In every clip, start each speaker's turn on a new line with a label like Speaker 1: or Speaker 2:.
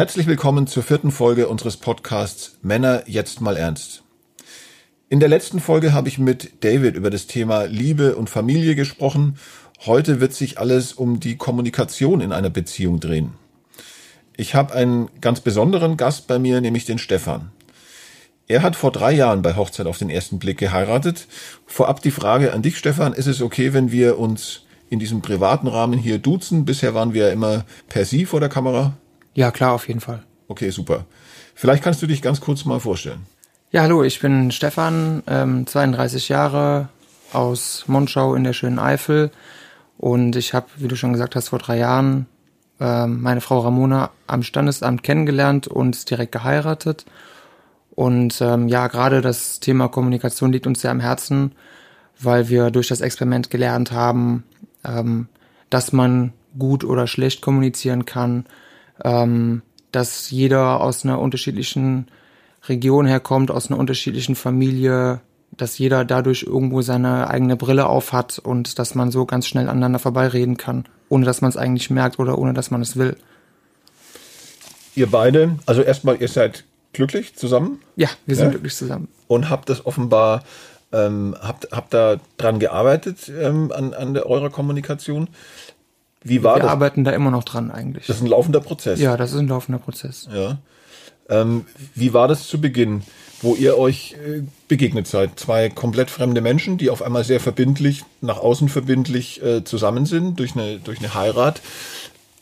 Speaker 1: Herzlich willkommen zur vierten Folge unseres Podcasts Männer jetzt mal ernst. In der letzten Folge habe ich mit David über das Thema Liebe und Familie gesprochen. Heute wird sich alles um die Kommunikation in einer Beziehung drehen. Ich habe einen ganz besonderen Gast bei mir, nämlich den Stefan. Er hat vor drei Jahren bei Hochzeit auf den ersten Blick geheiratet. Vorab die Frage an dich, Stefan. Ist es okay, wenn wir uns in diesem privaten Rahmen hier duzen? Bisher waren wir ja immer per Sie vor der Kamera.
Speaker 2: Ja, klar, auf jeden Fall.
Speaker 1: Okay, super. Vielleicht kannst du dich ganz kurz mal vorstellen.
Speaker 2: Ja, hallo, ich bin Stefan, ähm, 32 Jahre aus Monschau in der schönen Eifel. Und ich habe, wie du schon gesagt hast, vor drei Jahren ähm, meine Frau Ramona am Standesamt kennengelernt und direkt geheiratet. Und ähm, ja, gerade das Thema Kommunikation liegt uns sehr am Herzen, weil wir durch das Experiment gelernt haben, ähm, dass man gut oder schlecht kommunizieren kann, ähm, dass jeder aus einer unterschiedlichen Region herkommt, aus einer unterschiedlichen Familie, dass jeder dadurch irgendwo seine eigene Brille auf hat und dass man so ganz schnell aneinander vorbeireden kann, ohne dass man es eigentlich merkt oder ohne dass man es will.
Speaker 1: Ihr beide, also erstmal, ihr seid glücklich zusammen?
Speaker 2: Ja, wir sind ja? glücklich zusammen.
Speaker 1: Und habt das offenbar, ähm, habt, habt da dran gearbeitet ähm, an, an der, eurer Kommunikation?
Speaker 2: Wie war wir das? Arbeiten da immer noch dran eigentlich.
Speaker 1: Das ist ein laufender Prozess.
Speaker 2: Ja, das ist ein laufender Prozess.
Speaker 1: Ja. Ähm, wie war das zu Beginn, wo ihr euch äh, begegnet seid? Zwei komplett fremde Menschen, die auf einmal sehr verbindlich, nach außen verbindlich äh, zusammen sind durch eine, durch eine Heirat.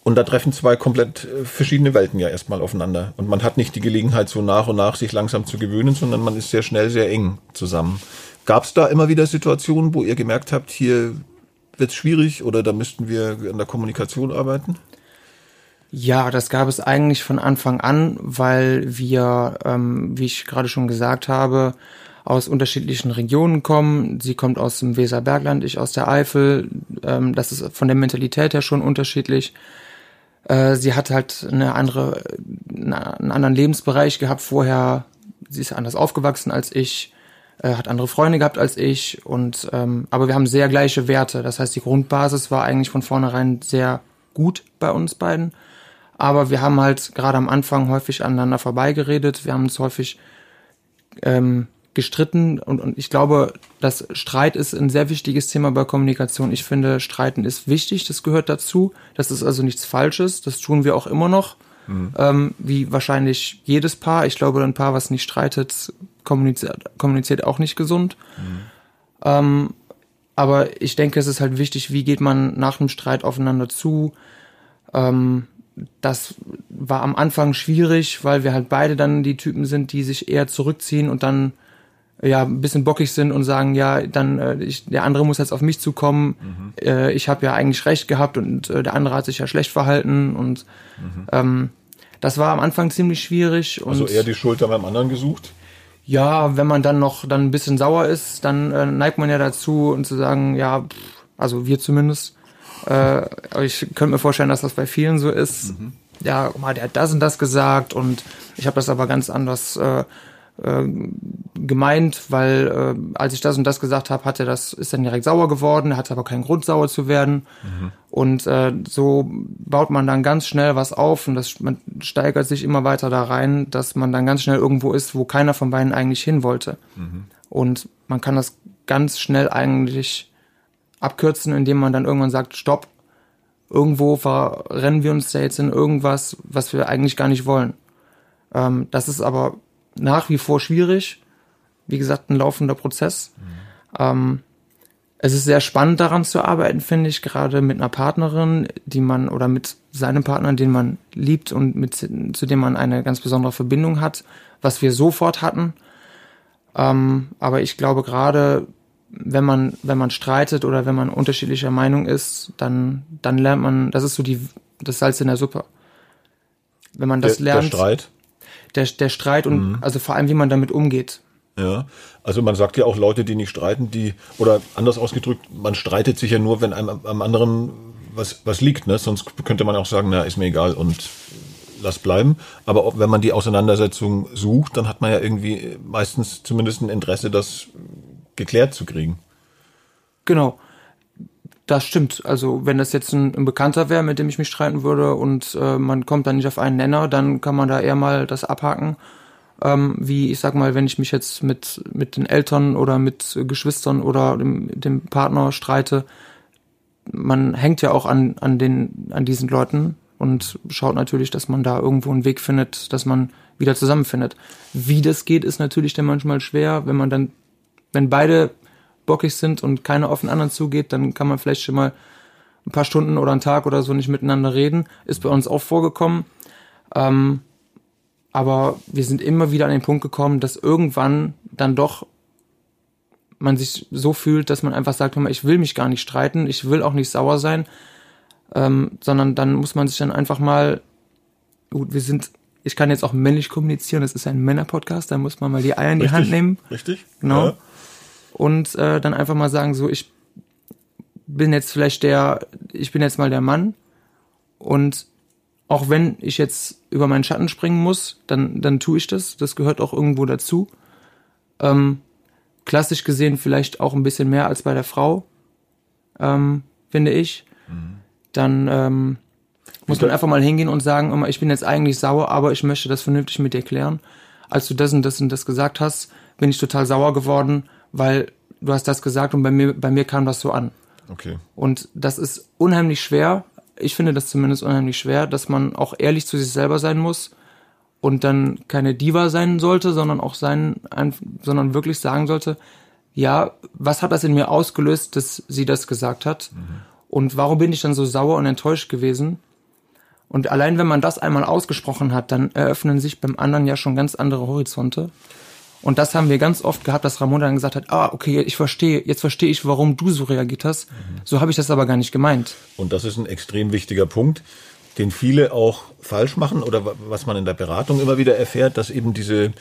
Speaker 1: Und da treffen zwei komplett äh, verschiedene Welten ja erstmal aufeinander. Und man hat nicht die Gelegenheit, so nach und nach sich langsam zu gewöhnen, sondern man ist sehr schnell, sehr eng zusammen. Gab es da immer wieder Situationen, wo ihr gemerkt habt, hier wird es schwierig oder da müssten wir an der Kommunikation arbeiten?
Speaker 2: Ja, das gab es eigentlich von Anfang an, weil wir, ähm, wie ich gerade schon gesagt habe, aus unterschiedlichen Regionen kommen. Sie kommt aus dem Weserbergland, ich aus der Eifel. Ähm, das ist von der Mentalität her schon unterschiedlich. Äh, sie hat halt eine andere, einen anderen Lebensbereich gehabt vorher. Sie ist anders aufgewachsen als ich, äh, hat andere Freunde gehabt als ich und ähm, aber wir haben sehr gleiche Werte. Das heißt, die Grundbasis war eigentlich von vornherein sehr gut bei uns beiden. Aber wir haben halt gerade am Anfang häufig aneinander vorbeigeredet. Wir haben uns häufig ähm, gestritten und, und ich glaube, dass Streit ist ein sehr wichtiges Thema bei Kommunikation. Ich finde, Streiten ist wichtig, das gehört dazu. Das ist also nichts Falsches, das tun wir auch immer noch. Mhm. Ähm, wie wahrscheinlich jedes Paar. Ich glaube, ein Paar, was nicht streitet, kommuniziert, kommuniziert auch nicht gesund. Mhm. Ähm, aber ich denke, es ist halt wichtig, wie geht man nach einem Streit aufeinander zu. Ähm, das war am Anfang schwierig, weil wir halt beide dann die Typen sind, die sich eher zurückziehen und dann ja ein bisschen bockig sind und sagen, ja, dann äh, ich, der andere muss jetzt auf mich zukommen. Mhm. Äh, ich habe ja eigentlich recht gehabt und äh, der andere hat sich ja schlecht verhalten und mhm. ähm, das war am Anfang ziemlich schwierig.
Speaker 1: Also eher die Schuld beim anderen gesucht?
Speaker 2: Ja, wenn man dann noch dann ein bisschen sauer ist, dann äh, neigt man ja dazu und zu sagen, ja, pff, also wir zumindest. Äh, ich könnte mir vorstellen, dass das bei vielen so ist. Mhm. Ja, guck mal, der hat das und das gesagt und ich habe das aber ganz anders äh, äh, gemeint, weil äh, als ich das und das gesagt habe, hat er das ist dann direkt sauer geworden, er hatte aber keinen Grund sauer zu werden mhm. und äh, so baut man dann ganz schnell was auf und das man steigert sich immer weiter da rein, dass man dann ganz schnell irgendwo ist, wo keiner von beiden eigentlich hin wollte mhm. und man kann das ganz schnell eigentlich abkürzen, indem man dann irgendwann sagt, stopp, irgendwo verrennen wir uns da jetzt in irgendwas, was wir eigentlich gar nicht wollen. Ähm, das ist aber nach wie vor schwierig. Wie gesagt, ein laufender Prozess. Mhm. Ähm, es ist sehr spannend daran zu arbeiten, finde ich, gerade mit einer Partnerin, die man oder mit seinem Partner, den man liebt und mit, zu dem man eine ganz besondere Verbindung hat, was wir sofort hatten. Ähm, aber ich glaube gerade, wenn man, wenn man streitet oder wenn man unterschiedlicher Meinung ist, dann, dann lernt man, das ist so die, das Salz in der Suppe. Wenn man das
Speaker 1: der,
Speaker 2: lernt.
Speaker 1: Der Streit?
Speaker 2: Der, der Streit und mhm. also vor allem, wie man damit umgeht.
Speaker 1: Ja, also man sagt ja auch Leute, die nicht streiten, die, oder anders ausgedrückt, man streitet sich ja nur, wenn einem am anderen was, was liegt, ne? Sonst könnte man auch sagen, na, ist mir egal und lass bleiben. Aber wenn man die Auseinandersetzung sucht, dann hat man ja irgendwie meistens zumindest ein Interesse, das geklärt zu kriegen.
Speaker 2: Genau. Das stimmt. Also wenn das jetzt ein, ein Bekannter wäre, mit dem ich mich streiten würde und äh, man kommt dann nicht auf einen Nenner, dann kann man da eher mal das abhaken. Ähm, wie ich sag mal, wenn ich mich jetzt mit mit den Eltern oder mit Geschwistern oder dem, dem Partner streite, man hängt ja auch an an den an diesen Leuten und schaut natürlich, dass man da irgendwo einen Weg findet, dass man wieder zusammenfindet. Wie das geht, ist natürlich dann manchmal schwer, wenn man dann, wenn beide bockig sind und keiner auf den anderen zugeht, dann kann man vielleicht schon mal ein paar Stunden oder einen Tag oder so nicht miteinander reden. Ist bei uns auch vorgekommen. Ähm, aber wir sind immer wieder an den Punkt gekommen, dass irgendwann dann doch man sich so fühlt, dass man einfach sagt, ich will mich gar nicht streiten, ich will auch nicht sauer sein, ähm, sondern dann muss man sich dann einfach mal, gut, wir sind, ich kann jetzt auch männlich kommunizieren, das ist ein Männer-Podcast, da muss man mal die Eier in die Hand nehmen.
Speaker 1: Richtig.
Speaker 2: Genau.
Speaker 1: Ja.
Speaker 2: Und äh, dann einfach mal sagen, so, ich bin jetzt vielleicht der, ich bin jetzt mal der Mann und auch wenn ich jetzt über meinen Schatten springen muss, dann, dann tue ich das. Das gehört auch irgendwo dazu. Ähm, klassisch gesehen vielleicht auch ein bisschen mehr als bei der Frau, ähm, finde ich. Mhm dann ähm, muss man einfach mal hingehen und sagen, ich bin jetzt eigentlich sauer, aber ich möchte das vernünftig mit dir klären. Als du das und das und das gesagt hast, bin ich total sauer geworden, weil du hast das gesagt und bei mir, bei mir kam das so an.
Speaker 1: Okay.
Speaker 2: Und das ist unheimlich schwer. Ich finde das zumindest unheimlich schwer, dass man auch ehrlich zu sich selber sein muss und dann keine Diva sein sollte, sondern auch sein, sondern wirklich sagen sollte, ja, was hat das in mir ausgelöst, dass sie das gesagt hat? Mhm. Und warum bin ich dann so sauer und enttäuscht gewesen? Und allein wenn man das einmal ausgesprochen hat, dann eröffnen sich beim anderen ja schon ganz andere Horizonte. Und das haben wir ganz oft gehabt, dass Ramon dann gesagt hat, ah, okay, ich verstehe, jetzt verstehe ich, warum du so reagiert hast. Mhm. So habe ich das aber gar nicht gemeint.
Speaker 1: Und das ist ein extrem wichtiger Punkt, den viele auch falsch machen oder was man in der Beratung immer wieder erfährt, dass eben diese,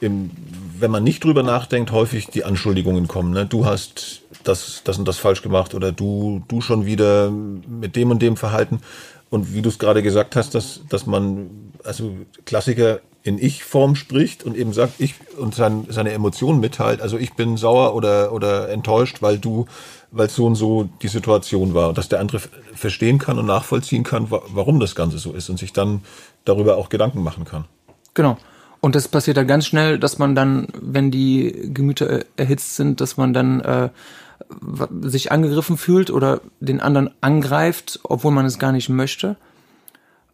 Speaker 1: wenn man nicht drüber nachdenkt, häufig die Anschuldigungen kommen. Ne? Du hast das, das und das falsch gemacht oder du, du schon wieder mit dem und dem Verhalten. Und wie du es gerade gesagt hast, dass, dass man, also Klassiker in Ich-Form spricht und eben sagt, ich und sein, seine Emotionen mitteilt, also ich bin sauer oder, oder enttäuscht, weil du, weil so und so die Situation war. Und dass der andere verstehen kann und nachvollziehen kann, warum das Ganze so ist und sich dann darüber auch Gedanken machen kann.
Speaker 2: Genau. Und das passiert dann ganz schnell, dass man dann, wenn die Gemüter erhitzt sind, dass man dann äh, sich angegriffen fühlt oder den anderen angreift, obwohl man es gar nicht möchte.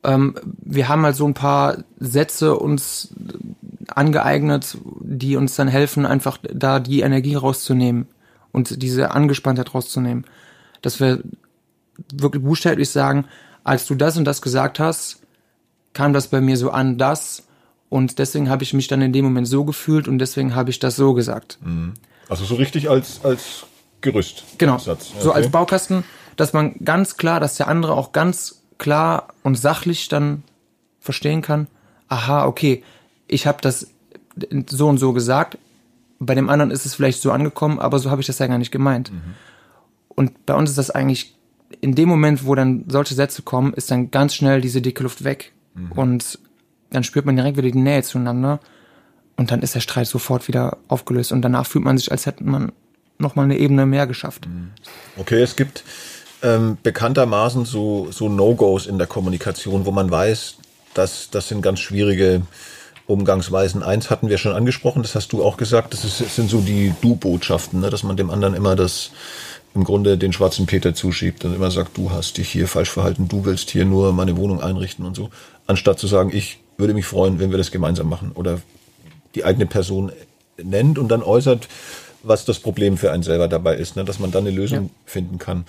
Speaker 2: Ähm, wir haben halt so ein paar Sätze uns angeeignet, die uns dann helfen, einfach da die Energie rauszunehmen und diese Angespanntheit rauszunehmen. Dass wir wirklich buchstäblich sagen, als du das und das gesagt hast, kam das bei mir so an, das und deswegen habe ich mich dann in dem Moment so gefühlt und deswegen habe ich das so gesagt.
Speaker 1: Mhm. Also so richtig als, als Gerüst.
Speaker 2: Genau. Satz. Okay. So als Baukasten, dass man ganz klar, dass der andere auch ganz klar und sachlich dann verstehen kann, aha, okay, ich habe das so und so gesagt, bei dem anderen ist es vielleicht so angekommen, aber so habe ich das ja gar nicht gemeint. Mhm. Und bei uns ist das eigentlich in dem Moment, wo dann solche Sätze kommen, ist dann ganz schnell diese dicke Luft weg. Mhm. Und dann spürt man direkt wieder die Nähe zueinander. Und dann ist der Streit sofort wieder aufgelöst. Und danach fühlt man sich, als hätte man nochmal eine Ebene mehr geschafft.
Speaker 1: Okay, es gibt ähm, bekanntermaßen so, so No-Gos in der Kommunikation, wo man weiß, dass das sind ganz schwierige Umgangsweisen. Eins hatten wir schon angesprochen, das hast du auch gesagt, das, ist, das sind so die Du-Botschaften, ne? dass man dem anderen immer das im Grunde den schwarzen Peter zuschiebt und immer sagt, du hast dich hier falsch verhalten, du willst hier nur meine Wohnung einrichten und so, anstatt zu sagen, ich würde mich freuen, wenn wir das gemeinsam machen oder die eigene Person nennt und dann äußert, was das Problem für einen selber dabei ist, ne? dass man dann eine Lösung ja. finden kann.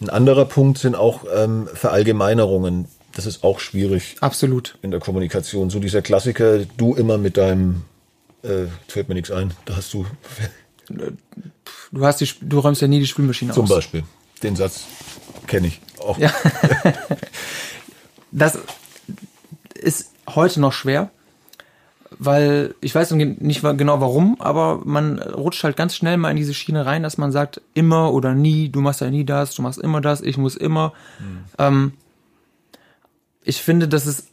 Speaker 1: Ein anderer Punkt sind auch ähm, Verallgemeinerungen. Das ist auch schwierig.
Speaker 2: Absolut.
Speaker 1: In der Kommunikation. So dieser Klassiker, du immer mit deinem, äh, fällt mir nichts ein, da hast du.
Speaker 2: Du hast die, du räumst ja nie die Spülmaschine
Speaker 1: Zum aus. Zum Beispiel. Den Satz kenne ich auch.
Speaker 2: Ja. das ist heute noch schwer weil ich weiß nicht genau warum, aber man rutscht halt ganz schnell mal in diese Schiene rein, dass man sagt, immer oder nie, du machst ja nie das, du machst immer das, ich muss immer. Mhm. Ähm, ich finde, dass es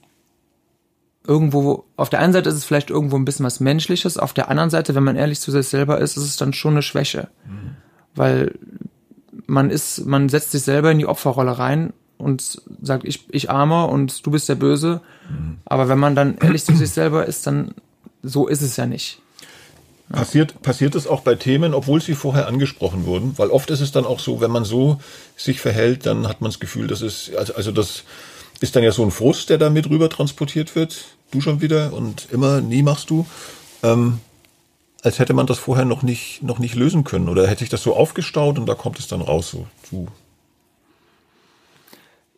Speaker 2: irgendwo, auf der einen Seite ist es vielleicht irgendwo ein bisschen was Menschliches, auf der anderen Seite, wenn man ehrlich zu sich selber ist, ist es dann schon eine Schwäche. Mhm. Weil man ist, man setzt sich selber in die Opferrolle rein und sagt, ich, ich armer und du bist der Böse. Mhm. Aber wenn man dann ehrlich zu sich selber ist, dann so ist es ja nicht.
Speaker 1: Passiert, passiert es auch bei Themen, obwohl sie vorher angesprochen wurden? Weil oft ist es dann auch so, wenn man so sich verhält, dann hat man das Gefühl, dass es, also, also das ist dann ja so ein Frust, der da mit rüber transportiert wird. Du schon wieder und immer, nie machst du. Ähm, als hätte man das vorher noch nicht, noch nicht lösen können. Oder hätte sich das so aufgestaut und da kommt es dann raus, so. so.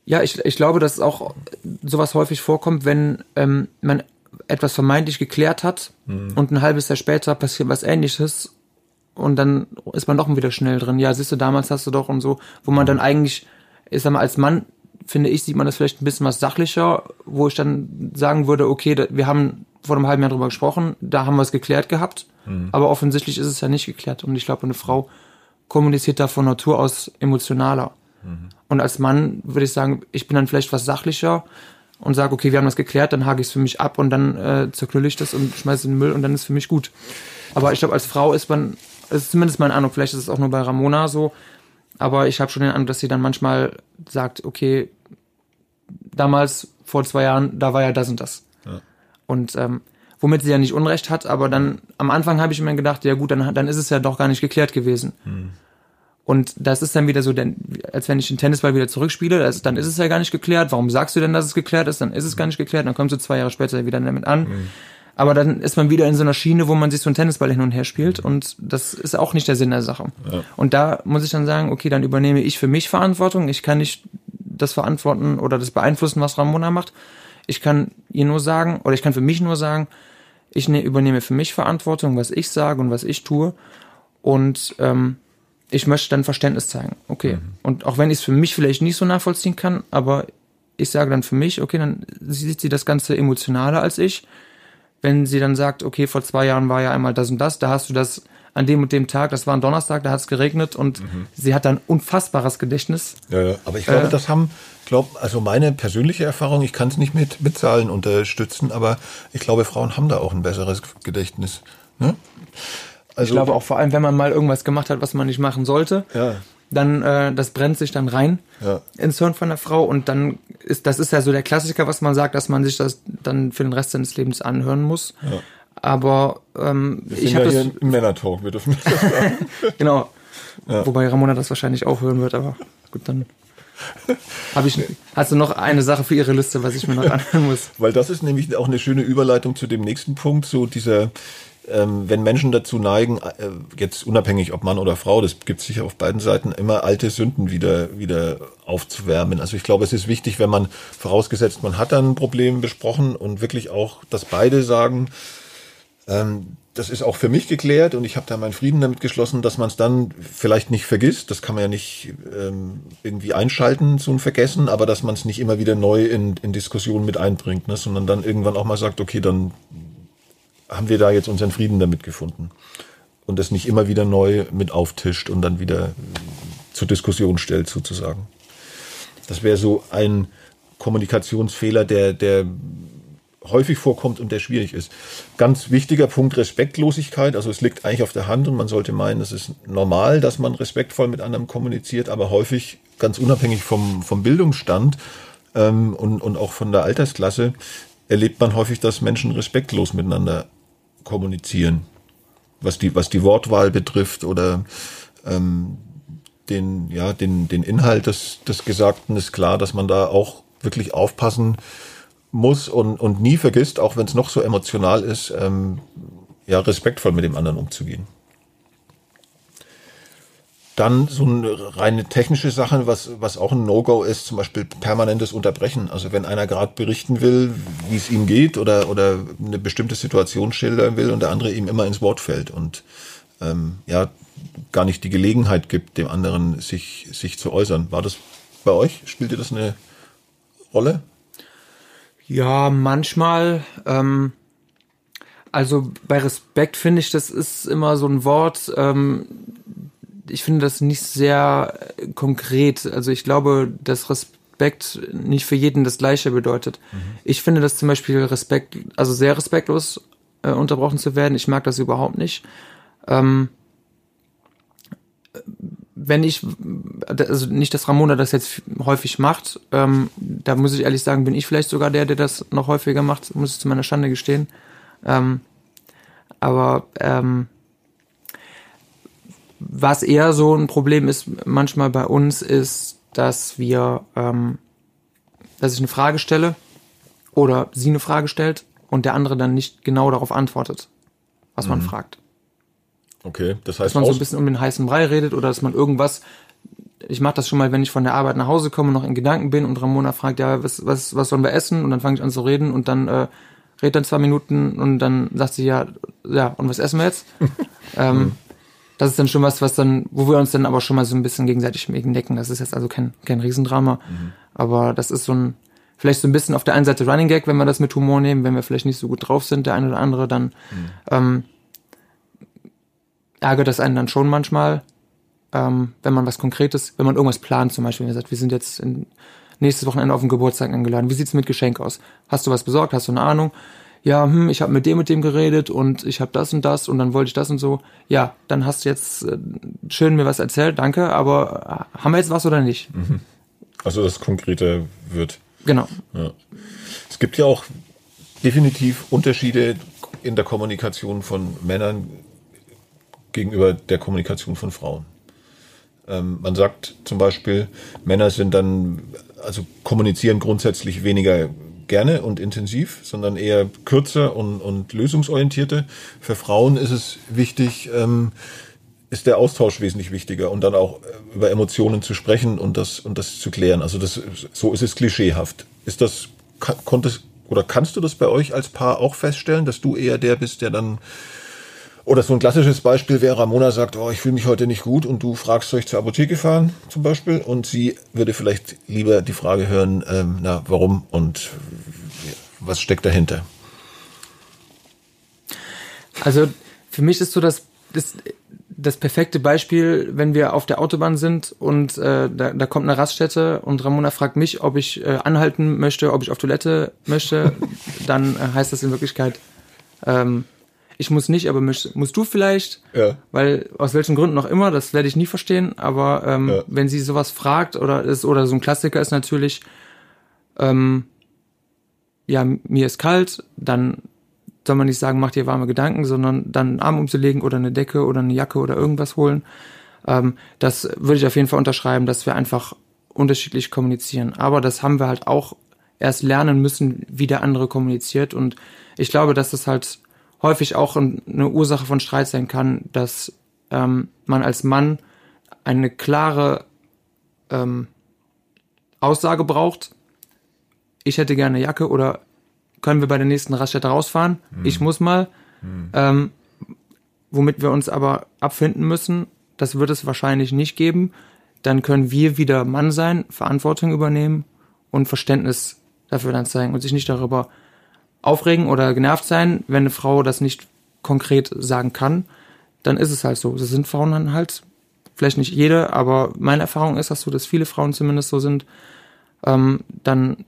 Speaker 2: Ja, ich, ich glaube, dass auch sowas häufig vorkommt, wenn ähm, man etwas vermeintlich geklärt hat mhm. und ein halbes Jahr später passiert was ähnliches und dann ist man doch wieder schnell drin. Ja, siehst du, damals hast du doch und so, wo man dann eigentlich, ich sag mal, als Mann, finde ich, sieht man das vielleicht ein bisschen was sachlicher, wo ich dann sagen würde, okay, wir haben vor einem halben Jahr drüber gesprochen, da haben wir es geklärt gehabt, mhm. aber offensichtlich ist es ja nicht geklärt und ich glaube, eine Frau kommuniziert da von Natur aus emotionaler. Mhm. Und als Mann würde ich sagen, ich bin dann vielleicht was sachlicher, und sage, okay, wir haben das geklärt, dann hake ich es für mich ab und dann äh, zerknülle ich das und schmeiße es in den Müll und dann ist es für mich gut. Aber ich glaube, als Frau ist man, das ist zumindest meine Ahnung, vielleicht ist es auch nur bei Ramona so, aber ich habe schon den Eindruck, dass sie dann manchmal sagt, okay, damals, vor zwei Jahren, da war ja das und das. Ja. Und ähm, womit sie ja nicht Unrecht hat, aber dann am Anfang habe ich mir gedacht, ja gut, dann, dann ist es ja doch gar nicht geklärt gewesen. Hm. Und das ist dann wieder so, denn, als wenn ich den Tennisball wieder zurückspiele, das, dann ist es ja gar nicht geklärt. Warum sagst du denn, dass es geklärt ist? Dann ist es gar nicht geklärt. Dann kommst du zwei Jahre später wieder damit an. Mhm. Aber dann ist man wieder in so einer Schiene, wo man sich so einen Tennisball hin und her spielt. Und das ist auch nicht der Sinn der Sache. Ja. Und da muss ich dann sagen, okay, dann übernehme ich für mich Verantwortung. Ich kann nicht das verantworten oder das beeinflussen, was Ramona macht. Ich kann ihr nur sagen, oder ich kann für mich nur sagen, ich ne, übernehme für mich Verantwortung, was ich sage und was ich tue. Und ähm, ich möchte dann Verständnis zeigen. Okay. Mhm. Und auch wenn ich es für mich vielleicht nicht so nachvollziehen kann, aber ich sage dann für mich, okay, dann sieht sie das Ganze emotionaler als ich. Wenn sie dann sagt, okay, vor zwei Jahren war ja einmal das und das, da hast du das an dem und dem Tag, das war ein Donnerstag, da hat es geregnet und mhm. sie hat dann unfassbares Gedächtnis.
Speaker 1: Ja, ja. aber ich glaube, äh, das haben, glaube, also meine persönliche Erfahrung, ich kann es nicht mit, mit Zahlen unterstützen, aber ich glaube, Frauen haben da auch ein besseres Gedächtnis. Ne?
Speaker 2: Also, ich glaube auch vor allem, wenn man mal irgendwas gemacht hat, was man nicht machen sollte, ja. dann äh, das brennt sich dann rein ja. ins Hirn von der Frau und dann ist das ist ja so der Klassiker, was man sagt, dass man sich das dann für den Rest seines Lebens anhören muss. Ja. Aber ähm,
Speaker 1: wir ich habe ja das im Männertalk, wir dürfen das sagen.
Speaker 2: genau. Wobei Ramona das wahrscheinlich auch hören wird, aber gut, dann habe ich, hast du noch eine Sache für Ihre Liste, was ich mir noch anhören muss?
Speaker 1: Weil das ist nämlich auch eine schöne Überleitung zu dem nächsten Punkt, so dieser, wenn Menschen dazu neigen, äh, jetzt unabhängig ob Mann oder Frau, das gibt es sicher auf beiden Seiten, immer alte Sünden wieder, wieder aufzuwärmen. Also ich glaube, es ist wichtig, wenn man vorausgesetzt, man hat dann ein Problem besprochen und wirklich auch, dass beide sagen, ähm, das ist auch für mich geklärt und ich habe da meinen Frieden damit geschlossen, dass man es dann vielleicht nicht vergisst. Das kann man ja nicht ähm, irgendwie einschalten, ein Vergessen, aber dass man es nicht immer wieder neu in, in Diskussionen mit einbringt, ne? sondern dann irgendwann auch mal sagt, okay, dann haben wir da jetzt unseren Frieden damit gefunden. Und das nicht immer wieder neu mit auftischt und dann wieder zur Diskussion stellt, sozusagen. Das wäre so ein Kommunikationsfehler, der, der häufig vorkommt und der schwierig ist. Ganz wichtiger Punkt Respektlosigkeit. Also es liegt eigentlich auf der Hand und man sollte meinen, es ist normal, dass man respektvoll mit anderen kommuniziert, aber häufig ganz unabhängig vom, vom Bildungsstand ähm, und, und auch von der Altersklasse erlebt man häufig, dass Menschen respektlos miteinander kommunizieren, was die, was die Wortwahl betrifft oder ähm, den, ja, den, den Inhalt des, des Gesagten ist klar, dass man da auch wirklich aufpassen muss und, und nie vergisst, auch wenn es noch so emotional ist, ähm, ja, respektvoll mit dem anderen umzugehen. Dann so eine reine technische Sache, was, was auch ein No-Go ist, zum Beispiel permanentes Unterbrechen. Also wenn einer gerade berichten will, wie es ihm geht oder, oder eine bestimmte Situation schildern will und der andere ihm immer ins Wort fällt und ähm, ja, gar nicht die Gelegenheit gibt, dem anderen sich, sich zu äußern. War das bei euch? Spielte das eine Rolle?
Speaker 2: Ja, manchmal. Ähm, also bei Respekt finde ich, das ist immer so ein Wort, ähm, ich finde das nicht sehr äh, konkret. Also ich glaube, dass Respekt nicht für jeden das Gleiche bedeutet. Mhm. Ich finde das zum Beispiel Respekt, also sehr respektlos äh, unterbrochen zu werden. Ich mag das überhaupt nicht. Ähm, wenn ich, also nicht, dass Ramona das jetzt häufig macht, ähm, da muss ich ehrlich sagen, bin ich vielleicht sogar der, der das noch häufiger macht, muss ich zu meiner Schande gestehen. Ähm, aber ähm, was eher so ein Problem ist manchmal bei uns, ist, dass wir, ähm, dass ich eine Frage stelle oder sie eine Frage stellt und der andere dann nicht genau darauf antwortet, was mhm. man fragt.
Speaker 1: Okay, das heißt,
Speaker 2: dass man so ein bisschen um den heißen Brei redet oder dass man irgendwas. Ich mache das schon mal, wenn ich von der Arbeit nach Hause komme, noch in Gedanken bin und Ramona fragt, ja, was, was, was sollen wir essen? Und dann fange ich an zu reden und dann äh, redet dann zwei Minuten und dann sagt sie ja, ja, und was essen wir jetzt? ähm, mhm. Das ist dann schon was, was dann, wo wir uns dann aber schon mal so ein bisschen gegenseitig decken. Das ist jetzt also kein, kein Riesendrama. Mhm. Aber das ist so ein, vielleicht so ein bisschen auf der einen Seite Running Gag, wenn wir das mit Humor nehmen, wenn wir vielleicht nicht so gut drauf sind, der eine oder andere, dann mhm. ähm, ärgert das einen dann schon manchmal, ähm, wenn man was Konkretes, wenn man irgendwas plant, zum Beispiel, wenn ihr sagt, wir sind jetzt in, nächstes Wochenende auf den Geburtstag eingeladen. Wie sieht's mit Geschenk aus? Hast du was besorgt? Hast du eine Ahnung? Ja, hm, ich habe mit dem und dem geredet und ich habe das und das und dann wollte ich das und so. Ja, dann hast du jetzt äh, schön mir was erzählt, danke, aber äh, haben wir jetzt was oder nicht? Mhm.
Speaker 1: Also das Konkrete wird.
Speaker 2: Genau.
Speaker 1: Ja. Es gibt ja auch definitiv Unterschiede in der Kommunikation von Männern gegenüber der Kommunikation von Frauen. Ähm, man sagt zum Beispiel, Männer sind dann, also kommunizieren grundsätzlich weniger gerne und intensiv, sondern eher kürzer und, und lösungsorientierte. Für Frauen ist es wichtig, ähm, ist der Austausch wesentlich wichtiger und dann auch äh, über Emotionen zu sprechen und das und das zu klären. Also das so ist es klischeehaft. Ist das konntest oder kannst du das bei euch als Paar auch feststellen, dass du eher der bist, der dann oder so ein klassisches Beispiel wäre, Ramona sagt, oh, ich fühle mich heute nicht gut und du fragst, soll ich zur Apotheke fahren zum Beispiel? Und sie würde vielleicht lieber die Frage hören, ähm, na, warum und was steckt dahinter?
Speaker 2: Also für mich ist so das, das, das perfekte Beispiel, wenn wir auf der Autobahn sind und äh, da, da kommt eine Raststätte und Ramona fragt mich, ob ich äh, anhalten möchte, ob ich auf Toilette möchte, dann äh, heißt das in Wirklichkeit, ähm, ich muss nicht, aber musst, musst du vielleicht, ja. weil aus welchen Gründen auch immer, das werde ich nie verstehen, aber ähm, ja. wenn sie sowas fragt oder ist, oder so ein Klassiker ist natürlich, ähm, ja, mir ist kalt, dann soll man nicht sagen, mach dir warme Gedanken, sondern dann einen Arm umzulegen oder eine Decke oder eine Jacke oder irgendwas holen. Ähm, das würde ich auf jeden Fall unterschreiben, dass wir einfach unterschiedlich kommunizieren. Aber das haben wir halt auch erst lernen müssen, wie der andere kommuniziert. Und ich glaube, dass das halt häufig auch eine Ursache von Streit sein kann, dass ähm, man als Mann eine klare ähm, Aussage braucht. Ich hätte gerne eine Jacke oder können wir bei der nächsten Raststätte rausfahren? Mhm. Ich muss mal. Mhm. Ähm, womit wir uns aber abfinden müssen, das wird es wahrscheinlich nicht geben. Dann können wir wieder Mann sein, Verantwortung übernehmen und Verständnis dafür dann zeigen und sich nicht darüber aufregen oder genervt sein, wenn eine Frau das nicht konkret sagen kann, dann ist es halt so. Das sind Frauen dann halt, vielleicht nicht jede, aber meine Erfahrung ist, dass so, dass viele Frauen zumindest so sind, ähm, dann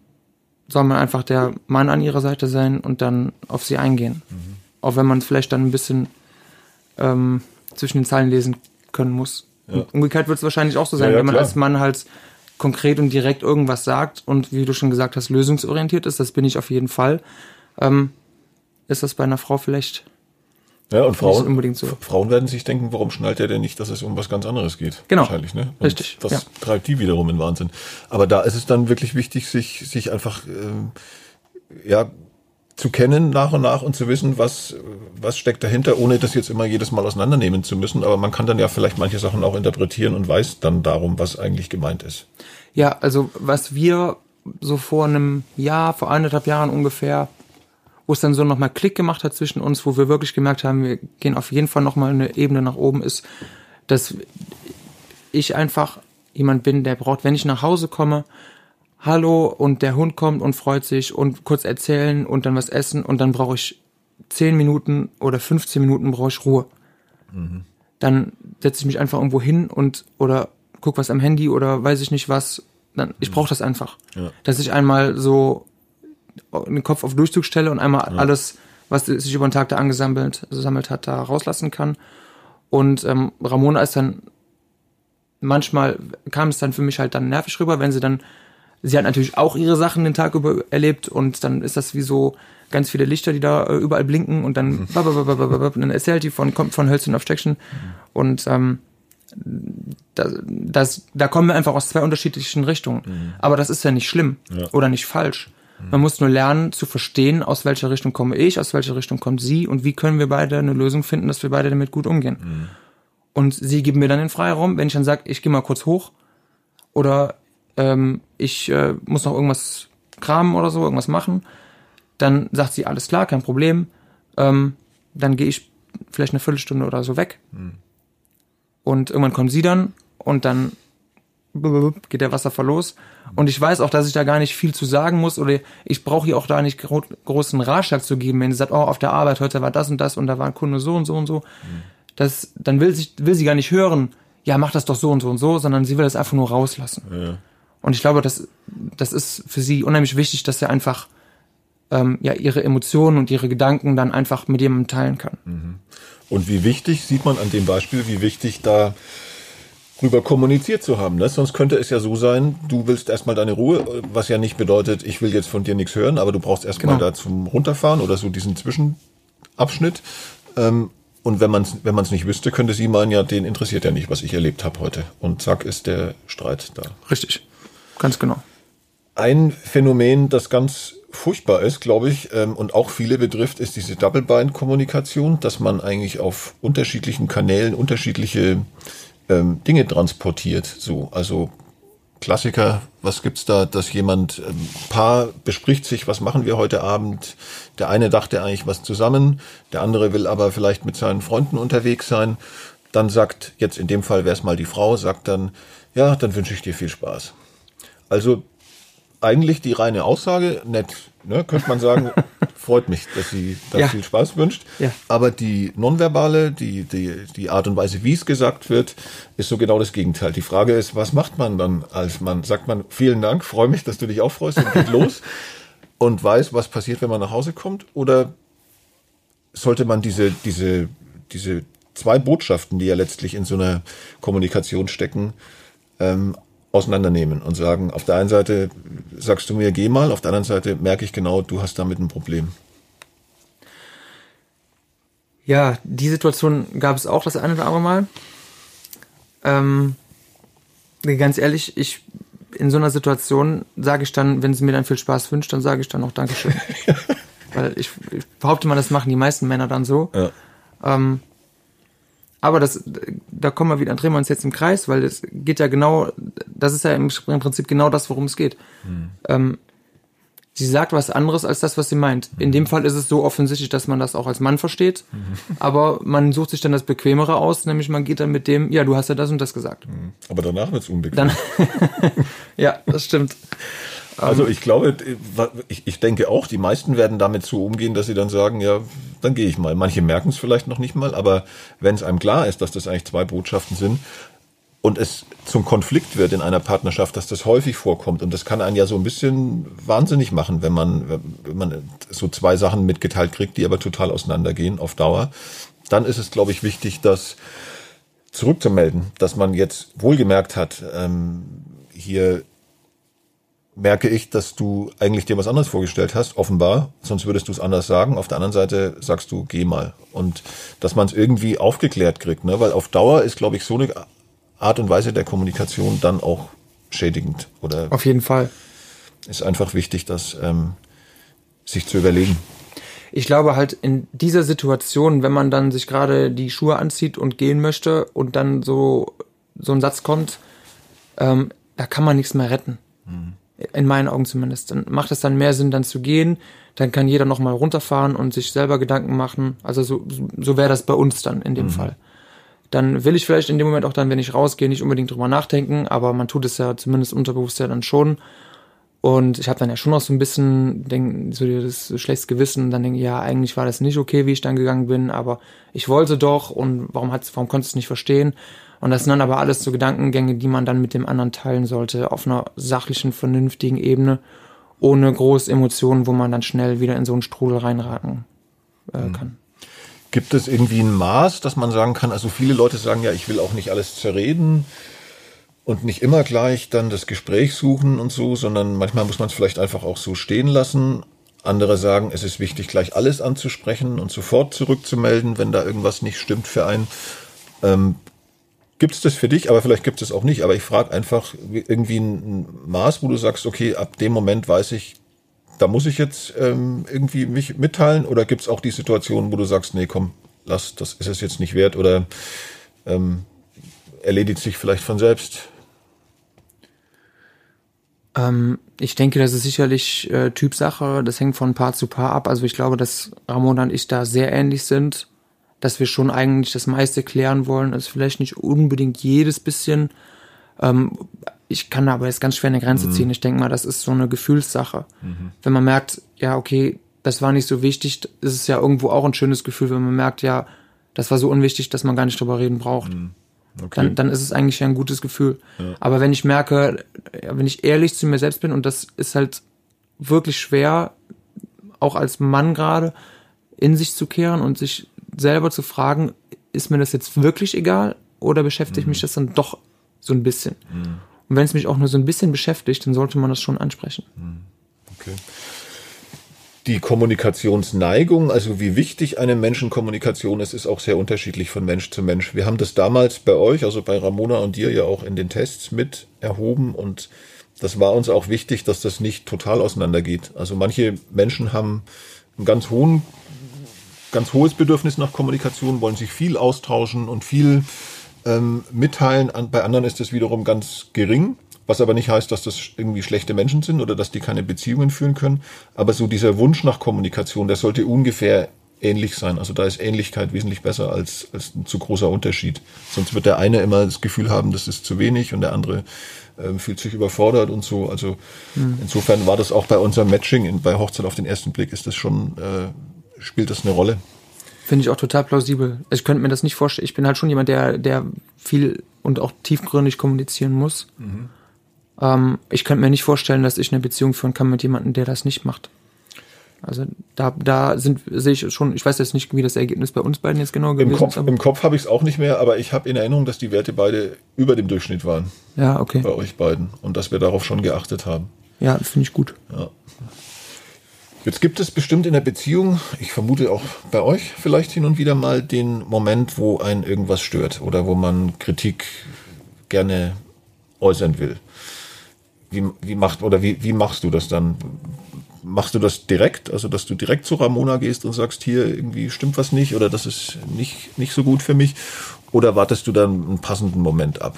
Speaker 2: soll man einfach der Mann an ihrer Seite sein und dann auf sie eingehen. Mhm. Auch wenn man vielleicht dann ein bisschen ähm, zwischen den Zeilen lesen können muss. Ja. Umgekehrt wird es wahrscheinlich auch so sein, ja, ja, wenn man klar. als Mann halt konkret und direkt irgendwas sagt und wie du schon gesagt hast, lösungsorientiert ist, das bin ich auf jeden Fall ähm, ist das bei einer Frau vielleicht
Speaker 1: ja, und Frauen, unbedingt so. Frauen werden sich denken, warum schnallt er denn nicht, dass es um was ganz anderes geht?
Speaker 2: Genau.
Speaker 1: Wahrscheinlich, ne? Und
Speaker 2: Richtig.
Speaker 1: Das ja. treibt die wiederum in Wahnsinn. Aber da ist es dann wirklich wichtig, sich, sich einfach, äh, ja, zu kennen nach und nach und zu wissen, was, was steckt dahinter, ohne das jetzt immer jedes Mal auseinandernehmen zu müssen. Aber man kann dann ja vielleicht manche Sachen auch interpretieren und weiß dann darum, was eigentlich gemeint ist.
Speaker 2: Ja, also was wir so vor einem Jahr, vor anderthalb Jahren ungefähr wo es dann so nochmal Klick gemacht hat zwischen uns, wo wir wirklich gemerkt haben, wir gehen auf jeden Fall nochmal eine Ebene nach oben, ist, dass ich einfach jemand bin, der braucht, wenn ich nach Hause komme, Hallo und der Hund kommt und freut sich und kurz erzählen und dann was essen und dann brauche ich 10 Minuten oder 15 Minuten brauche ich Ruhe. Mhm. Dann setze ich mich einfach irgendwo hin und oder guck was am Handy oder weiß ich nicht was. Dann, ich brauche das einfach. Ja. Dass ich einmal so den Kopf auf Durchzug stelle und einmal ja. alles, was sich über den Tag da angesammelt gesammelt hat, da rauslassen kann. Und ähm, Ramona ist dann manchmal kam es dann für mich halt dann nervig rüber, wenn sie dann, sie hat natürlich auch ihre Sachen den Tag über erlebt und dann ist das wie so ganz viele Lichter, die da äh, überall blinken und dann, mhm. und dann erzählt die von, kommt von Hölzchen auf Stöckchen mhm. und ähm, das, das, da kommen wir einfach aus zwei unterschiedlichen Richtungen. Mhm. Aber das ist ja nicht schlimm ja. oder nicht falsch. Man muss nur lernen zu verstehen, aus welcher Richtung komme ich, aus welcher Richtung kommt sie und wie können wir beide eine Lösung finden, dass wir beide damit gut umgehen. Mhm. Und sie geben mir dann den Freiraum, wenn ich dann sage, ich gehe mal kurz hoch oder ähm, ich äh, muss noch irgendwas kramen oder so, irgendwas machen, dann sagt sie, alles klar, kein Problem. Ähm, dann gehe ich vielleicht eine Viertelstunde oder so weg. Mhm. Und irgendwann kommt sie dann und dann geht der Wasserfall los. Und ich weiß auch, dass ich da gar nicht viel zu sagen muss oder ich brauche hier auch da nicht gro großen Ratschlag zu geben, wenn sie sagt, oh, auf der Arbeit heute war das und das und da war ein Kunde so und so und so. Das, dann will, sich, will sie gar nicht hören, ja, mach das doch so und so und so, sondern sie will das einfach nur rauslassen. Ja. Und ich glaube, das, das ist für sie unheimlich wichtig, dass sie einfach ähm, ja, ihre Emotionen und ihre Gedanken dann einfach mit jemandem teilen kann. Mhm.
Speaker 1: Und wie wichtig, sieht man an dem Beispiel, wie wichtig da rüber kommuniziert zu haben. Ne? Sonst könnte es ja so sein, du willst erstmal deine Ruhe, was ja nicht bedeutet, ich will jetzt von dir nichts hören, aber du brauchst erstmal genau. da zum Runterfahren oder so diesen Zwischenabschnitt. Ähm, und wenn man es wenn man's nicht wüsste, könnte sie meinen, ja, den interessiert ja nicht, was ich erlebt habe heute. Und zack, ist der Streit da.
Speaker 2: Richtig, ganz genau.
Speaker 1: Ein Phänomen, das ganz furchtbar ist, glaube ich, ähm, und auch viele betrifft, ist diese Double-Bind-Kommunikation, dass man eigentlich auf unterschiedlichen Kanälen unterschiedliche ähm, Dinge transportiert. So, also Klassiker, was gibt's da, dass jemand, ein ähm, Paar bespricht sich, was machen wir heute Abend. Der eine dachte eigentlich was zusammen, der andere will aber vielleicht mit seinen Freunden unterwegs sein. Dann sagt, jetzt in dem Fall wäre es mal die Frau, sagt dann, ja, dann wünsche ich dir viel Spaß. Also eigentlich die reine Aussage, nett, ne, könnte man sagen, freut mich, dass sie da ja. viel Spaß wünscht. Ja. Aber die nonverbale, die, die, die Art und Weise, wie es gesagt wird, ist so genau das Gegenteil. Die Frage ist, was macht man dann als Mann? Sagt man, vielen Dank, freue mich, dass du dich auch freust und geht los und weiß, was passiert, wenn man nach Hause kommt? Oder sollte man diese, diese, diese zwei Botschaften, die ja letztlich in so einer Kommunikation stecken, ähm, auseinandernehmen und sagen, auf der einen Seite sagst du mir, geh mal, auf der anderen Seite merke ich genau, du hast damit ein Problem.
Speaker 2: Ja, die Situation gab es auch das eine oder andere Mal. Ähm, ganz ehrlich, ich in so einer Situation sage ich dann, wenn sie mir dann viel Spaß wünscht, dann sage ich dann auch Dankeschön. Weil ich, ich, behaupte mal, das machen die meisten Männer dann so. Ja. Ähm, aber das, da kommen wir wieder, drehen wir uns jetzt im Kreis, weil es geht ja genau, das ist ja im, Prinzip genau das, worum es geht. Mhm. Ähm, sie sagt was anderes als das, was sie meint. Mhm. In dem Fall ist es so offensichtlich, dass man das auch als Mann versteht, mhm. aber man sucht sich dann das Bequemere aus, nämlich man geht dann mit dem, ja, du hast ja das und das gesagt. Mhm.
Speaker 1: Aber danach wird es unbequem.
Speaker 2: Dann, ja, das stimmt.
Speaker 1: Also ich glaube, ich, ich denke auch, die meisten werden damit so umgehen, dass sie dann sagen, ja, dann gehe ich mal. Manche merken es vielleicht noch nicht mal, aber wenn es einem klar ist, dass das eigentlich zwei Botschaften sind und es zum Konflikt wird in einer Partnerschaft, dass das häufig vorkommt und das kann einen ja so ein bisschen wahnsinnig machen, wenn man, wenn man so zwei Sachen mitgeteilt kriegt, die aber total auseinandergehen auf Dauer, dann ist es, glaube ich, wichtig, das zurückzumelden, dass man jetzt wohlgemerkt hat, ähm, hier merke ich, dass du eigentlich dir was anderes vorgestellt hast, offenbar, sonst würdest du es anders sagen. Auf der anderen Seite sagst du, geh mal. Und dass man es irgendwie aufgeklärt kriegt, ne? weil auf Dauer ist, glaube ich, so eine Art und Weise der Kommunikation dann auch schädigend. Oder
Speaker 2: auf jeden Fall.
Speaker 1: Ist einfach wichtig, das ähm, sich zu überlegen.
Speaker 2: Ich glaube halt in dieser Situation, wenn man dann sich gerade die Schuhe anzieht und gehen möchte und dann so so ein Satz kommt, ähm, da kann man nichts mehr retten. Mhm in meinen Augen zumindest. Dann macht es dann mehr Sinn, dann zu gehen. Dann kann jeder nochmal runterfahren und sich selber Gedanken machen. Also so, so wäre das bei uns dann in dem mhm. Fall. Dann will ich vielleicht in dem Moment auch dann, wenn ich rausgehe, nicht unbedingt drüber nachdenken, aber man tut es ja zumindest unterbewusst ja dann schon. Und ich habe dann ja schon noch so ein bisschen denk, so das schlechtes Gewissen, dann denke ich, ja, eigentlich war das nicht okay, wie ich dann gegangen bin, aber ich wollte doch und warum hat's, warum konntest du es nicht verstehen? Und das sind dann aber alles so Gedankengänge, die man dann mit dem anderen teilen sollte, auf einer sachlichen, vernünftigen Ebene, ohne große Emotionen, wo man dann schnell wieder in so einen Strudel reinraten äh, mhm. kann.
Speaker 1: Gibt es irgendwie ein Maß, dass man sagen kann, also viele Leute sagen ja, ich will auch nicht alles zerreden. und nicht immer gleich dann das Gespräch suchen und so, sondern manchmal muss man es vielleicht einfach auch so stehen lassen. Andere sagen, es ist wichtig, gleich alles anzusprechen und sofort zurückzumelden, wenn da irgendwas nicht stimmt für einen. Ähm, gibt es das für dich, aber vielleicht gibt es auch nicht. Aber ich frage einfach irgendwie ein Maß, wo du sagst, okay, ab dem Moment weiß ich, da muss ich jetzt ähm, irgendwie mich mitteilen. Oder gibt es auch die Situation, wo du sagst, nee, komm, lass, das ist es jetzt nicht wert oder ähm, erledigt sich vielleicht von selbst?
Speaker 2: Ähm, ich denke, das ist sicherlich äh, Typsache. Das hängt von Paar zu Paar ab. Also ich glaube, dass Ramona und ich da sehr ähnlich sind, dass wir schon eigentlich das meiste klären wollen. Also vielleicht nicht unbedingt jedes bisschen. Ähm, ich kann aber jetzt ganz schwer eine Grenze mhm. ziehen. Ich denke mal, das ist so eine Gefühlssache. Mhm. Wenn man merkt, ja, okay, das war nicht so wichtig, ist es ja irgendwo auch ein schönes Gefühl, wenn man merkt, ja, das war so unwichtig, dass man gar nicht drüber reden braucht. Mhm. Okay. Dann, dann ist es eigentlich ein gutes Gefühl. Ja. Aber wenn ich merke, wenn ich ehrlich zu mir selbst bin, und das ist halt wirklich schwer, auch als Mann gerade, in sich zu kehren und sich selber zu fragen, ist mir das jetzt wirklich egal oder beschäftigt mhm. mich das dann doch so ein bisschen? Mhm. Und wenn es mich auch nur so ein bisschen beschäftigt, dann sollte man das schon ansprechen. Mhm.
Speaker 1: Okay die Kommunikationsneigung, also wie wichtig einem Menschen Kommunikation ist, ist auch sehr unterschiedlich von Mensch zu Mensch. Wir haben das damals bei euch, also bei Ramona und dir ja auch in den Tests mit erhoben und das war uns auch wichtig, dass das nicht total auseinandergeht. Also manche Menschen haben ein ganz hohen, ganz hohes Bedürfnis nach Kommunikation, wollen sich viel austauschen und viel ähm, mitteilen. Bei anderen ist das wiederum ganz gering. Was aber nicht heißt, dass das irgendwie schlechte Menschen sind oder dass die keine Beziehungen führen können. Aber so dieser Wunsch nach Kommunikation, der sollte ungefähr ähnlich sein. Also da ist Ähnlichkeit wesentlich besser als, als ein zu großer Unterschied. Sonst wird der eine immer das Gefühl haben, das ist zu wenig und der andere äh, fühlt sich überfordert und so. Also mhm. insofern war das auch bei unserem Matching in, bei Hochzeit auf den ersten Blick ist das schon, äh, spielt das eine Rolle.
Speaker 2: Finde ich auch total plausibel. Also ich könnte mir das nicht vorstellen. Ich bin halt schon jemand, der, der viel und auch tiefgründig kommunizieren muss. Mhm. Ähm, ich könnte mir nicht vorstellen, dass ich eine Beziehung führen kann mit jemandem, der das nicht macht. Also da, da sind sehe ich schon, ich weiß jetzt nicht, wie das Ergebnis bei uns beiden jetzt genau
Speaker 1: gewesen Im Kopf, ist. Im Kopf habe ich es auch nicht mehr, aber ich habe in Erinnerung, dass die Werte beide über dem Durchschnitt waren.
Speaker 2: Ja, okay.
Speaker 1: Bei euch beiden. Und dass wir darauf schon geachtet haben.
Speaker 2: Ja, finde ich gut.
Speaker 1: Ja. Jetzt gibt es bestimmt in der Beziehung, ich vermute auch bei euch vielleicht hin und wieder mal den Moment, wo ein irgendwas stört oder wo man Kritik gerne äußern will wie, wie macht oder wie, wie machst du das dann? Machst du das direkt, also dass du direkt zu Ramona gehst und sagst, hier irgendwie stimmt was nicht oder das ist nicht, nicht so gut für mich? Oder wartest du dann einen passenden Moment ab?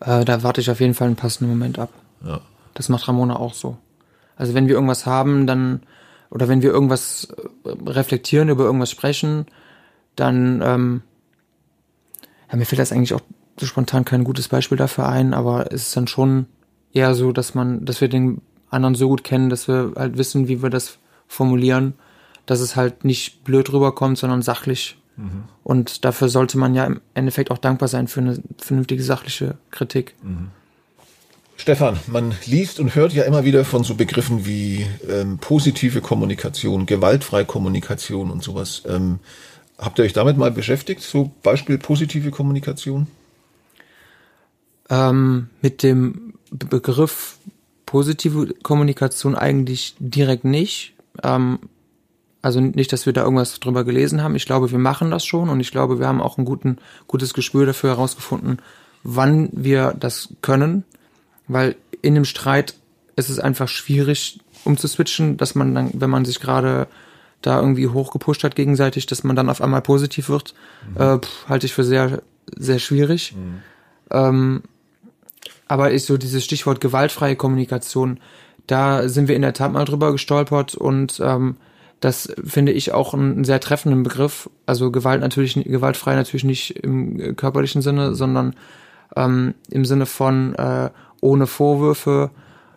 Speaker 2: Äh, da warte ich auf jeden Fall einen passenden Moment ab. Ja. Das macht Ramona auch so. Also wenn wir irgendwas haben, dann, oder wenn wir irgendwas äh, reflektieren, über irgendwas sprechen, dann, ähm, ja, mir fällt das eigentlich auch so spontan kein gutes Beispiel dafür ein, aber es ist dann schon eher so, dass man, dass wir den anderen so gut kennen, dass wir halt wissen, wie wir das formulieren, dass es halt nicht blöd rüberkommt, sondern sachlich. Mhm. Und dafür sollte man ja im Endeffekt auch dankbar sein für eine vernünftige sachliche Kritik. Mhm.
Speaker 1: Stefan, man liest und hört ja immer wieder von so Begriffen wie ähm, positive Kommunikation, gewaltfreie Kommunikation und sowas. Ähm, habt ihr euch damit mal beschäftigt? So Beispiel positive Kommunikation?
Speaker 2: Ähm, mit dem Begriff positive Kommunikation eigentlich direkt nicht. Ähm, also nicht, dass wir da irgendwas drüber gelesen haben. Ich glaube, wir machen das schon und ich glaube, wir haben auch ein guten, gutes Gespür dafür herausgefunden, wann wir das können. Weil in dem Streit ist es einfach schwierig, um zu switchen, dass man dann, wenn man sich gerade da irgendwie hochgepusht hat gegenseitig, dass man dann auf einmal positiv wird, mhm. äh, pff, halte ich für sehr, sehr schwierig. Mhm. Ähm, aber ist so dieses Stichwort gewaltfreie Kommunikation, da sind wir in der Tat mal drüber gestolpert und ähm, das finde ich auch einen sehr treffenden Begriff. Also Gewalt natürlich, gewaltfrei natürlich nicht im körperlichen Sinne, sondern ähm, im Sinne von äh, ohne Vorwürfe,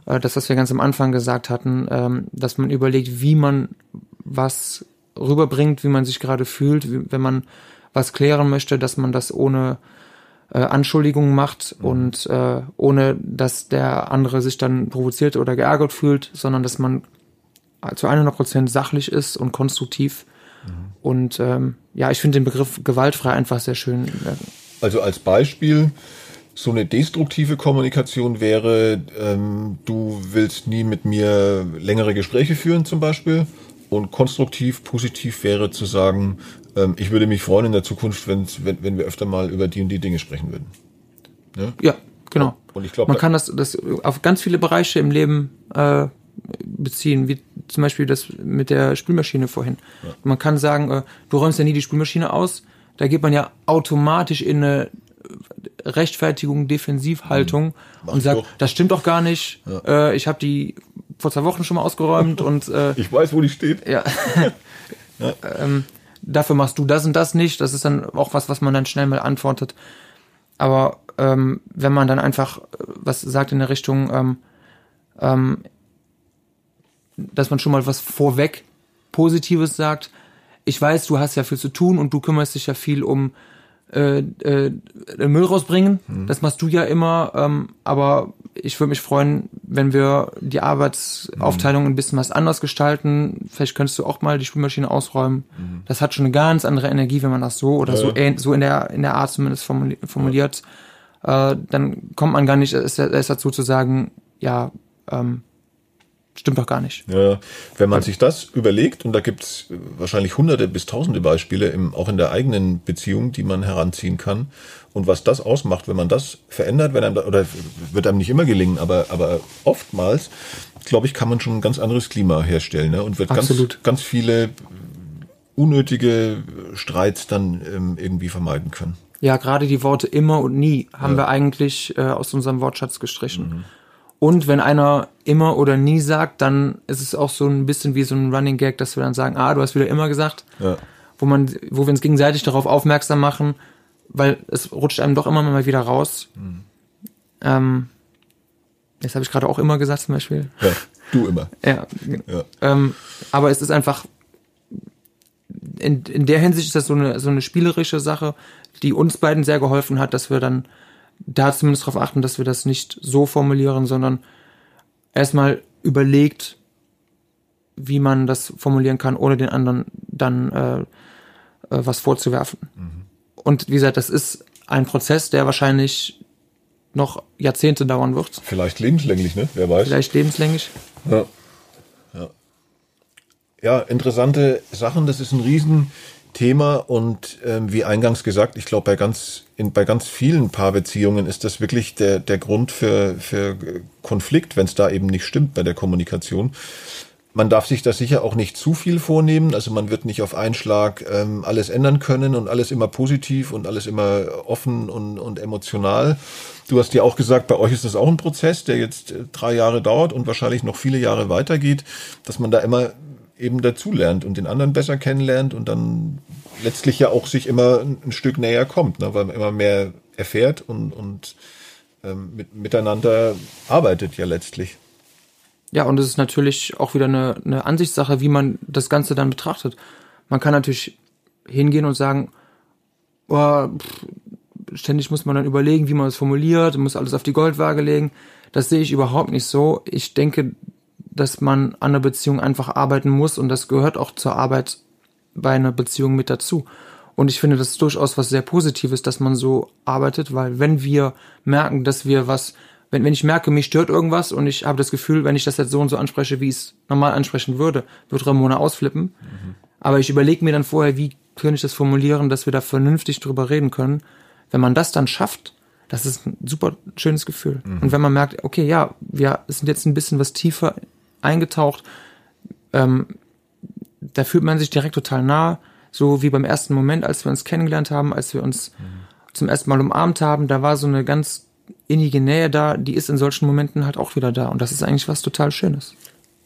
Speaker 2: äh, das, was wir ganz am Anfang gesagt hatten, ähm, dass man überlegt, wie man was rüberbringt, wie man sich gerade fühlt, wie, wenn man was klären möchte, dass man das ohne äh, Anschuldigungen macht mhm. und äh, ohne dass der andere sich dann provoziert oder geärgert fühlt, sondern dass man zu 100 Prozent sachlich ist und konstruktiv. Mhm. Und ähm, ja, ich finde den Begriff gewaltfrei einfach sehr schön.
Speaker 1: Also als Beispiel, So eine destruktive Kommunikation wäre, ähm, du willst nie mit mir längere Gespräche führen zum Beispiel. Und konstruktiv, positiv wäre zu sagen, ähm, ich würde mich freuen in der Zukunft, wenn, wenn wir öfter mal über die und die Dinge sprechen würden.
Speaker 2: Ne? Ja, genau. Und ich glaube, man kann das, das auf ganz viele Bereiche im Leben äh, beziehen, wie zum Beispiel das mit der Spülmaschine vorhin. Ja. Man kann sagen, äh, du räumst ja nie die Spülmaschine aus. Da geht man ja automatisch in eine Rechtfertigung, Defensivhaltung mhm. und sagt, das stimmt doch gar nicht. Ja. Äh, ich habe die vor zwei Wochen schon mal ausgeräumt und äh,
Speaker 1: ich weiß, wo die steht.
Speaker 2: Ja. ja. ähm, dafür machst du das und das nicht. Das ist dann auch was, was man dann schnell mal antwortet. Aber ähm, wenn man dann einfach äh, was sagt in der Richtung, ähm, ähm, dass man schon mal was vorweg Positives sagt. Ich weiß, du hast ja viel zu tun und du kümmerst dich ja viel um äh, äh, Müll rausbringen. Mhm. Das machst du ja immer. Ähm, aber ich würde mich freuen, wenn wir die Arbeitsaufteilung mhm. ein bisschen was anders gestalten. Vielleicht könntest du auch mal die Spülmaschine ausräumen. Mhm. Das hat schon eine ganz andere Energie, wenn man das so oder ja, so, ja. so in der in der Art zumindest formuliert. Ja. Äh, dann kommt man gar nicht erst dazu zu sagen, ja, ähm, stimmt doch gar nicht.
Speaker 1: Ja, wenn man sich das überlegt, und da gibt es wahrscheinlich hunderte bis tausende Beispiele, im, auch in der eigenen Beziehung, die man heranziehen kann, und was das ausmacht, wenn man das verändert, wenn einem, oder wird einem nicht immer gelingen, aber, aber oftmals, glaube ich, kann man schon ein ganz anderes Klima herstellen ne? und wird Absolut. ganz, ganz viele unnötige Streits dann ähm, irgendwie vermeiden können.
Speaker 2: Ja, gerade die Worte immer und nie haben ja. wir eigentlich äh, aus unserem Wortschatz gestrichen. Mhm. Und wenn einer immer oder nie sagt, dann ist es auch so ein bisschen wie so ein Running Gag, dass wir dann sagen, ah, du hast wieder immer gesagt. Ja. Wo man, wo wir uns gegenseitig darauf aufmerksam machen, weil es rutscht einem doch immer mal wieder raus. Mhm. Ähm, jetzt habe ich gerade auch immer gesagt zum Beispiel.
Speaker 1: Ja, du immer.
Speaker 2: ja. ja. Ähm, aber es ist einfach, in, in der Hinsicht ist das so eine, so eine spielerische Sache, die uns beiden sehr geholfen hat, dass wir dann da zumindest darauf achten, dass wir das nicht so formulieren, sondern erstmal überlegt, wie man das formulieren kann, ohne den anderen dann äh, äh, was vorzuwerfen. Mhm. Und wie gesagt, das ist ein Prozess, der wahrscheinlich noch Jahrzehnte dauern wird.
Speaker 1: Vielleicht lebenslänglich, ne? Wer weiß.
Speaker 2: Vielleicht lebenslänglich.
Speaker 1: Ja. Ja, ja interessante Sachen. Das ist ein riesen Thema und ähm, wie eingangs gesagt, ich glaube, bei ganz, in, bei ganz vielen Paarbeziehungen ist das wirklich der, der Grund für, für Konflikt, wenn es da eben nicht stimmt bei der Kommunikation. Man darf sich da sicher auch nicht zu viel vornehmen. Also man wird nicht auf einen Schlag ähm, alles ändern können und alles immer positiv und alles immer offen und, und emotional. Du hast ja auch gesagt, bei euch ist das auch ein Prozess, der jetzt äh, drei Jahre dauert und wahrscheinlich noch viele Jahre weitergeht, dass man da immer eben dazulernt und den anderen besser kennenlernt und dann letztlich ja auch sich immer ein, Stück näher kommt, ne, weil man immer mehr erfährt und, und ähm, mit, miteinander arbeitet ja letztlich.
Speaker 2: Ja, und es ist natürlich auch wieder eine, eine Ansichtssache, wie man das Ganze dann betrachtet. Man kann natürlich hingehen und sagen, oh, pff, ständig muss man dann überlegen, wie man es formuliert, muss alles auf die Goldwaage legen. Das sehe ich überhaupt nicht so. Ich denke, dass man an der Beziehung einfach arbeiten muss und das gehört auch zur Arbeit bei einer Beziehung mit dazu. Und ich finde das ist durchaus was sehr Positives, dass man so arbeitet, weil wenn wir merken, dass wir was, wenn, wenn ich merke, mich stört irgendwas und ich habe das Gefühl, wenn ich das jetzt so und so anspreche, wie ich es normal ansprechen würde, wird Ramona ausflippen. Mhm. Aber ich überlege mir dann vorher, wie könnte ich das formulieren, dass wir da vernünftig drüber reden können. Wenn man das dann schafft, das ist ein super schönes Gefühl. Mhm. Und wenn man merkt, okay, ja, wir sind jetzt ein bisschen was tiefer eingetaucht. Ähm, da fühlt man sich direkt total nah, so wie beim ersten Moment, als wir uns kennengelernt haben, als wir uns mhm. zum ersten Mal umarmt haben, da war so eine ganz innige Nähe da, die ist in solchen Momenten halt auch wieder da. Und das ist eigentlich was total Schönes.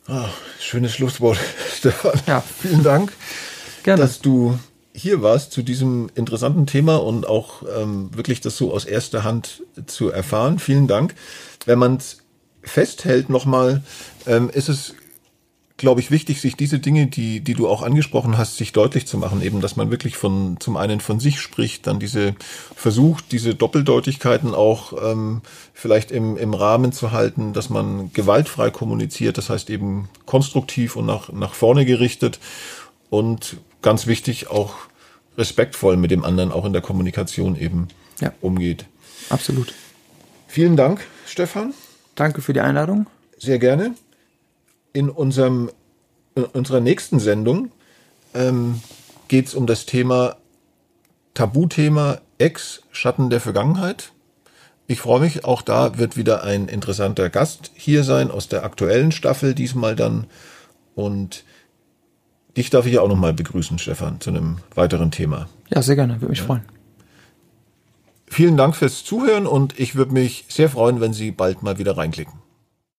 Speaker 1: Oh, schönes Schlusswort, Stefan. Ja. Vielen Dank, Gerne. dass du hier warst zu diesem interessanten Thema und auch ähm, wirklich das so aus erster Hand zu erfahren. Vielen Dank. Wenn man es festhält nochmal, ähm, ist es, glaube ich, wichtig, sich diese Dinge, die, die du auch angesprochen hast, sich deutlich zu machen. Eben, dass man wirklich von, zum einen von sich spricht, dann diese versucht, diese Doppeldeutigkeiten auch ähm, vielleicht im, im Rahmen zu halten, dass man gewaltfrei kommuniziert, das heißt eben konstruktiv und nach, nach vorne gerichtet und ganz wichtig auch respektvoll mit dem anderen auch in der Kommunikation eben ja. umgeht.
Speaker 2: Absolut.
Speaker 1: Vielen Dank, Stefan.
Speaker 2: Danke für die Einladung.
Speaker 1: Sehr gerne. In, unserem, in unserer nächsten Sendung ähm, geht es um das Thema Tabuthema Ex, Schatten der Vergangenheit. Ich freue mich, auch da wird wieder ein interessanter Gast hier sein aus der aktuellen Staffel, diesmal dann. Und dich darf ich auch nochmal begrüßen, Stefan, zu einem weiteren Thema.
Speaker 2: Ja, sehr gerne, würde mich ja. freuen.
Speaker 1: Vielen Dank fürs Zuhören und ich würde mich sehr freuen, wenn Sie bald mal wieder reinklicken.